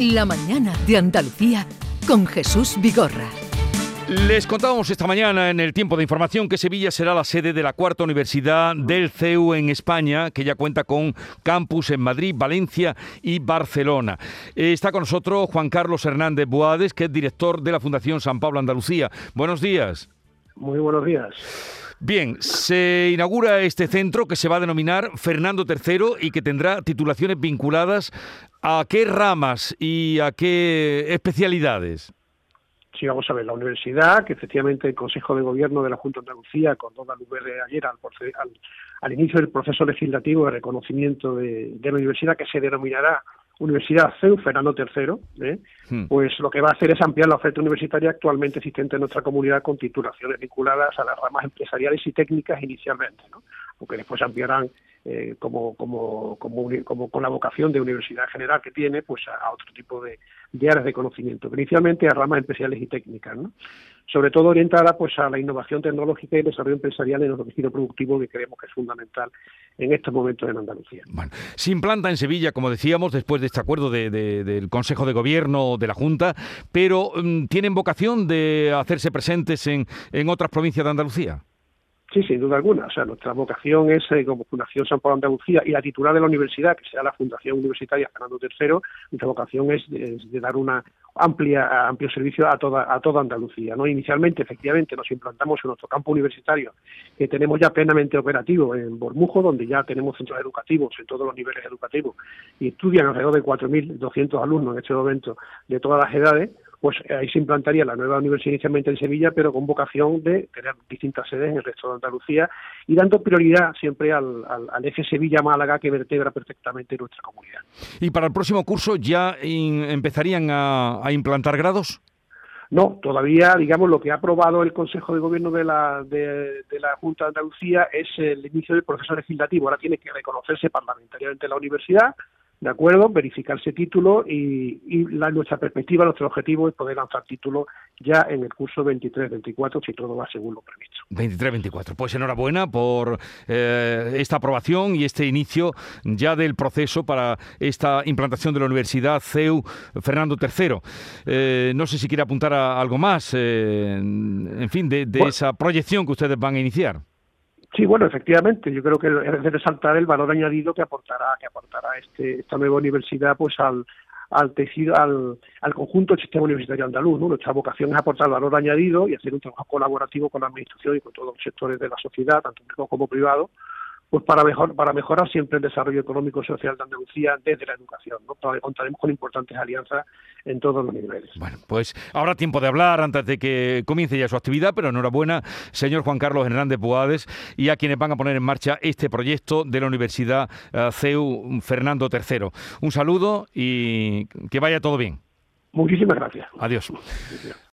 La mañana de Andalucía con Jesús Vigorra. Les contábamos esta mañana en el tiempo de información que Sevilla será la sede de la cuarta universidad del CEU en España, que ya cuenta con campus en Madrid, Valencia y Barcelona. Está con nosotros Juan Carlos Hernández Boades, que es director de la Fundación San Pablo Andalucía. Buenos días. Muy buenos días. Bien, se inaugura este centro que se va a denominar Fernando III y que tendrá titulaciones vinculadas a qué ramas y a qué especialidades. Sí, vamos a ver, la universidad, que efectivamente el Consejo de Gobierno de la Junta de Andalucía, con toda luz de ayer al, al, inicio del proceso legislativo de reconocimiento de, de la universidad, que se denominará Universidad CEU Fernando III, ¿eh? Hmm. pues lo que va a hacer es ampliar la oferta universitaria actualmente existente en nuestra comunidad con titulaciones vinculadas a las ramas empresariales y técnicas inicialmente, ¿no? Porque después ampliarán eh, como, como, como, con la vocación de universidad general que tiene, pues a, otro tipo de, áreas de conocimiento, inicialmente a ramas especiales y técnicas, sobre todo orientada pues a la innovación tecnológica y desarrollo empresarial en el tejido productivo que creemos que es fundamental en estos momentos en Andalucía. Bueno, se implanta en Sevilla, como decíamos, después de este acuerdo del Consejo de Gobierno de la Junta, pero mm, ¿tienen vocación de hacerse presentes en, en otras provincias de Andalucía? Sí, sin duda alguna. O sea, nuestra vocación es, eh, como Fundación San Pablo Andalucía y la titular de la universidad, que sea la Fundación Universitaria Fernando III, nuestra vocación es de, dar una amplia amplio servicio a toda a toda Andalucía. ¿no? Inicialmente, efectivamente, nos implantamos en nuestro campo universitario, que tenemos ya plenamente operativo en Bormujo, donde ya tenemos centros educativos en todos los niveles educativos y estudian alrededor de 4.200 alumnos en este momento de todas las edades pues ahí se implantaría la nueva universidad inicialmente en Sevilla, pero con vocación de tener distintas sedes en el resto de Andalucía y dando prioridad siempre al, al, eje Sevilla-Málaga que vertebra perfectamente nuestra comunidad. ¿Y para el próximo curso ya empezarían a, implantar grados? No, todavía, digamos, lo que ha aprobado el Consejo de Gobierno de la, de, de, la Junta de Andalucía es el inicio del proceso legislativo. Ahora tiene que reconocerse parlamentariamente la universidad, ¿de acuerdo? Verificarse título y, y la, nuestra perspectiva, nuestro objetivo es poder lanzar título ya en el curso 23-24 si todo va según lo previsto. 23-24. Pues enhorabuena por eh, esta aprobación y este inicio ya del proceso para esta implantación de la Universidad CEU Fernando III. Eh, no sé si quiere apuntar a algo más, eh, en fin, de, esa proyección que ustedes van a iniciar. Sí, bueno, efectivamente, yo creo que es de resaltar el valor añadido que aportará, que aportará este, esta nueva universidad pues al, al tejido, al, al conjunto del sistema universitario andaluz. ¿no? Nuestra vocación es aportar valor añadido y hacer un trabajo colaborativo con la administración y con todos los sectores de la sociedad, tanto público como privado, pues para mejor para mejorar siempre el desarrollo económico y social de Andalucía desde la educación. ¿no? Contaremos con importantes alianzas en todos los niveles. Bueno, pues habrá tiempo de hablar antes de que comience ya su actividad, pero enhorabuena, señor Juan Carlos Hernández Boades, y a quienes van a poner en marcha este proyecto de la Universidad eh, CEU Fernando III. Un saludo y que vaya todo bien. Muchísimas gracias. Adiós.